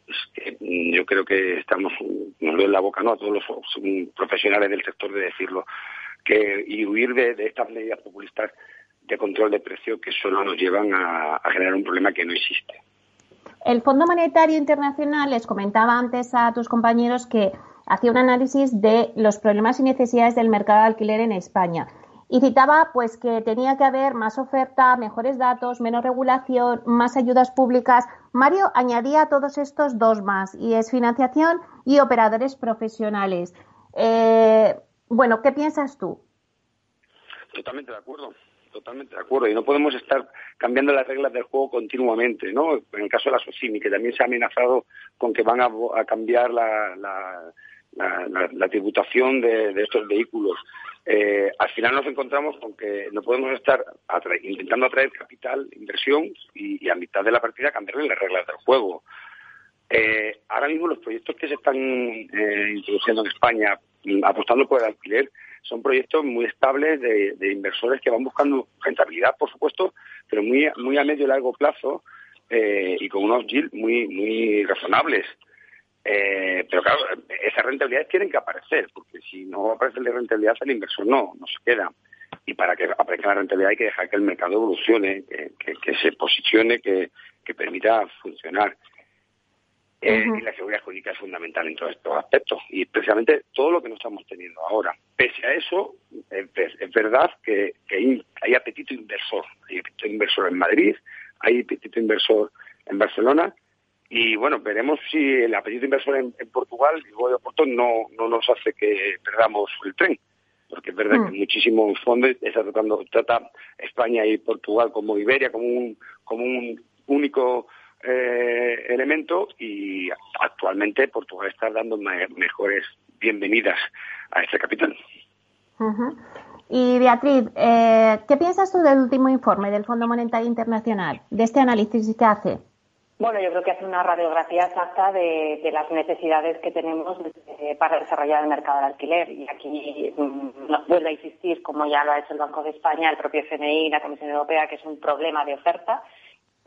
Mm, yo creo que estamos, nos doy la boca ¿no? a todos los profesionales del sector de decirlo que, y huir de, estas medidas populistas de control de precio que solo nos llevan a, generar un problema que no existe.
El Fondo Monetario Internacional les comentaba antes a tus compañeros que hacía un análisis de los problemas y necesidades del mercado de alquiler en España y citaba pues que tenía que haber más oferta, mejores datos, menos regulación, más ayudas públicas. Mario añadía todos estos dos más y es financiación y operadores profesionales. Eh, bueno, ¿qué piensas tú?
Totalmente de acuerdo totalmente de acuerdo. Y no podemos estar cambiando las reglas del juego continuamente, ¿no? En el caso de la SOCIMI, que también se ha amenazado con que van a, cambiar la, la, tributación de, estos vehículos. Eh, al final nos encontramos con que no podemos estar intentando atraer capital, inversión y, a mitad de la partida cambiarle las reglas del juego. Eh, ahora mismo los proyectos que se están eh, introduciendo en España, mm, apostando por el alquiler, son proyectos muy estables de, inversores que van buscando rentabilidad, por supuesto, pero muy, muy a medio y largo plazo y con unos yields muy, muy razonables. Eh, pero claro, esas rentabilidades tienen que aparecer, porque si no aparece la rentabilidad, el inversor no, no se queda. Y para que aparezca la rentabilidad hay que dejar que el mercado evolucione, que, se posicione, que, permita funcionar. Eh, y la seguridad jurídica es fundamental en todos estos aspectos. Y especialmente todo lo que no estamos teniendo ahora. Pese a eso, es, verdad que, hay, hay apetito inversor. Hay apetito inversor en Madrid, hay apetito inversor en Barcelona y bueno, veremos si el apetito inversor en, Portugal y luego de Porto no, no nos hace que perdamos el tren. Porque es verdad que mm. muchísimos fondos está tratando, trata España y Portugal como Iberia, como un, como un único eh, elemento y actualmente Portugal está dando mejores bienvenidas a este capital.
Y Beatriz, eh, ¿qué piensas tú del último informe del Fondo Monetario Internacional, de este análisis que hace?
Bueno, yo creo que hace una radiografía exacta de, las necesidades que tenemos eh, para desarrollar el mercado del alquiler. Y aquí mm, vuelvo a insistir, como ya lo ha hecho el Banco de España, el propio FMI la Comisión Europea, que es un problema de oferta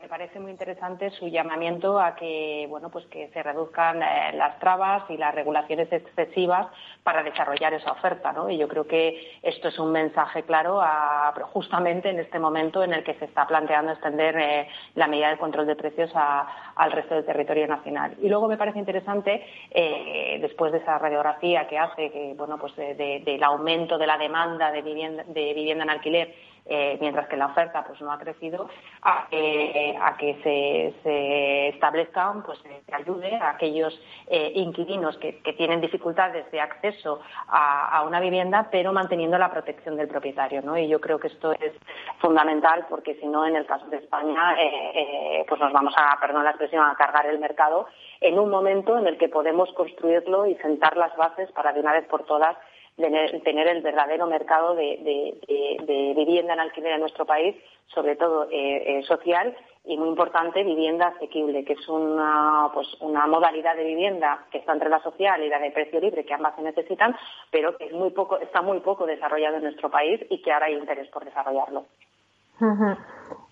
me parece muy interesante su llamamiento a que, bueno, pues que se reduzcan eh, las trabas y las regulaciones excesivas para desarrollar esa oferta, ¿no? Y yo creo que esto es un mensaje claro a, justamente en este momento en el que se está planteando extender eh, la medida de control de precios al resto del territorio nacional. Y luego me parece interesante, eh, después de esa radiografía que hace, que, bueno, pues del aumento de la demanda de vivienda, de vivienda en alquiler eh, mientras que la oferta pues no ha crecido, a, que se, establezcan, pues se ayude a aquellos eh, inquilinos que, tienen dificultades de acceso a, una vivienda, pero manteniendo la protección del propietario, ¿no? Y yo creo que esto es fundamental porque si no, en el caso de España, eh, pues nos vamos a, perdón la expresión, a cargar el mercado en un momento en el que podemos construirlo y sentar las bases para de una vez por todas tener, el verdadero mercado de, vivienda en alquiler en nuestro país, sobre todo eh, eh, social y muy importante vivienda asequible, que es una, pues, una modalidad de vivienda que está entre la social y la de precio libre, que ambas se necesitan, pero que es muy poco, está muy poco desarrollado en nuestro país y que ahora hay interés por desarrollarlo.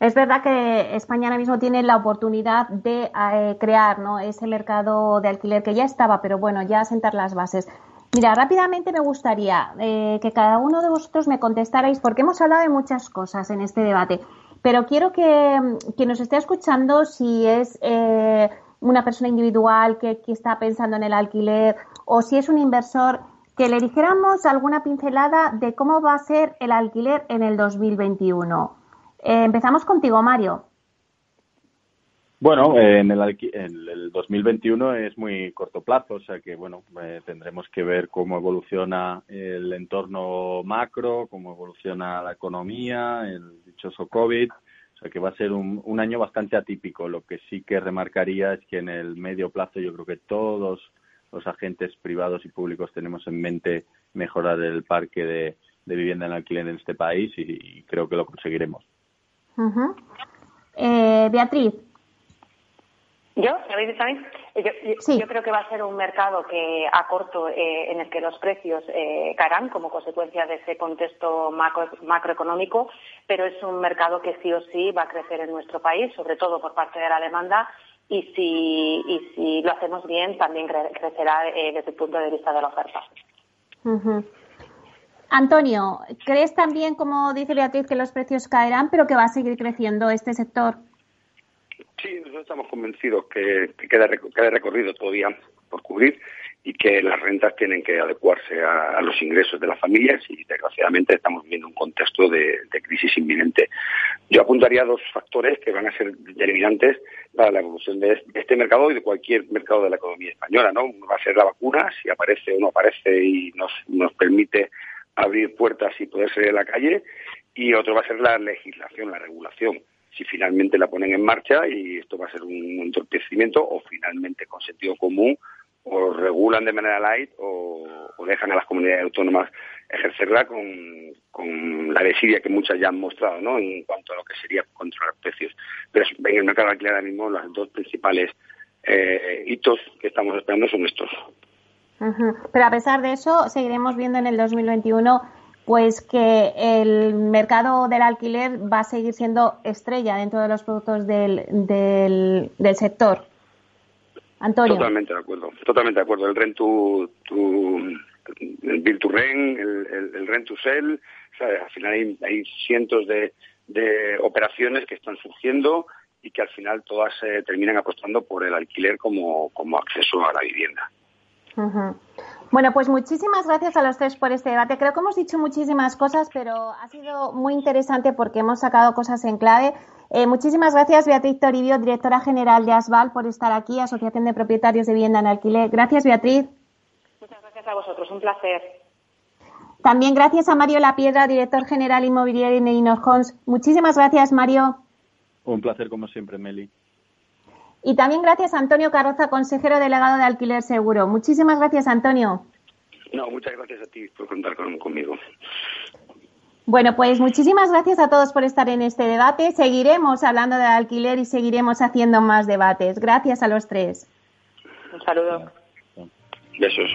Es verdad que España ahora mismo tiene la oportunidad de eh, crear ¿no? ese mercado de alquiler que ya estaba, pero bueno, ya sentar las bases. Mira, rápidamente me gustaría eh, que cada uno de vosotros me contestarais, porque hemos hablado de muchas cosas en este debate, pero quiero que quien nos esté escuchando, si es eh, una persona individual que, está pensando en el alquiler o si es un inversor, que le dijéramos alguna pincelada de cómo va a ser el alquiler en el 2021. Eh, empezamos contigo, Mario.
Bueno, en el, en el 2021 es muy corto plazo, o sea que bueno, eh, tendremos que ver cómo evoluciona el entorno macro, cómo evoluciona la economía, el dichoso COVID, o sea que va a ser un, un año bastante atípico. Lo que sí que remarcaría es que en el medio plazo yo creo que todos los agentes privados y públicos tenemos en mente mejorar el parque de, vivienda en alquiler en este país y, creo que lo conseguiremos.
eh, Beatriz,
¿Yo? ¿Me habéis dicho a mí? Yo, creo que va a ser un mercado que a corto eh, en el que los precios eh, caerán como consecuencia de ese contexto macroeconómico, pero es un mercado que sí o sí va a crecer en nuestro país, sobre todo por parte de la demanda, y si, y si lo hacemos bien, también crecerá eh, desde el punto de vista de la oferta.
Antonio, ¿crees también, como dice Beatriz, que los precios caerán, pero que va a seguir creciendo este sector?
Sí, nosotros estamos convencidos que, queda, queda recorrido todavía por cubrir y que las rentas tienen que adecuarse a, los ingresos de las familias y desgraciadamente estamos viviendo un contexto de, crisis inminente. Yo apuntaría dos factores que van a ser determinantes para la evolución de este mercado y de cualquier mercado de la economía española. ¿no? Va a ser la vacuna, si aparece o no aparece y nos, nos permite abrir puertas y poder salir a la calle, y otro va a ser la legislación, la regulación si finalmente la ponen en marcha y esto va a ser un entorpecimiento o finalmente con sentido común o regulan de manera light o, dejan a las comunidades autónomas ejercerla con, la desidia que muchas ya han mostrado ¿no? en cuanto a lo que sería controlar precios. Pero en el mercado alquiler ahora mismo los dos principales eh, hitos que estamos esperando son estos.
Pero a pesar de eso, seguiremos viendo en el 2021 pues que el mercado del alquiler va a seguir siendo estrella dentro de los productos del, del, del sector.
Totalmente de acuerdo, totalmente de acuerdo. El rent to, el build to rent, el, el, rent to sell, al final hay, cientos de, de, operaciones que están surgiendo y que al final todas se terminan apostando por el alquiler como, como acceso a la vivienda.
Bueno, pues muchísimas gracias a los tres por este debate. Creo que hemos dicho muchísimas cosas, pero ha sido muy interesante porque hemos sacado cosas en clave. Eh, muchísimas gracias, Beatriz Toribio, directora general de ASVAL, por estar aquí, Asociación de Propietarios de Vivienda en Alquiler. Gracias, Beatriz.
Muchas gracias a vosotros, un placer.
También gracias a Mario La Piedra, director general inmobiliario de Inor Homes. Muchísimas gracias, Mario.
Un placer, como siempre, Meli.
Y también gracias a Antonio Carroza, consejero delegado de Alquiler Seguro. Muchísimas gracias, Antonio.
No, muchas gracias a ti por contar conmigo.
Bueno, pues muchísimas gracias a todos por estar en este debate. Seguiremos hablando de alquiler y seguiremos haciendo más debates. Gracias a los tres.
Un saludo.
Besos.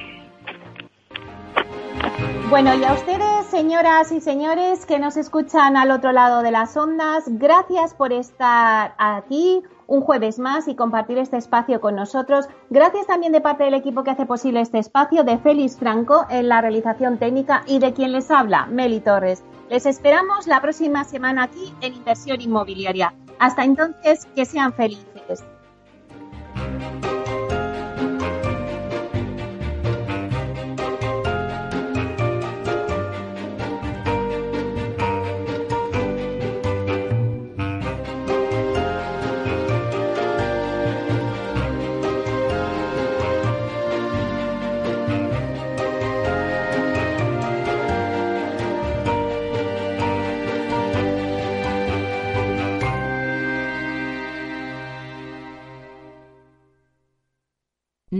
Bueno, y a ustedes, señoras y señores que nos escuchan al otro lado de las ondas, gracias por estar aquí un jueves más y compartir este espacio con nosotros. Gracias también de parte del equipo que hace posible este espacio, de Félix Franco en la realización técnica y de quien les habla, Meli Torres. Les esperamos la próxima semana aquí en Inversión Inmobiliaria. Hasta entonces, que sean felices.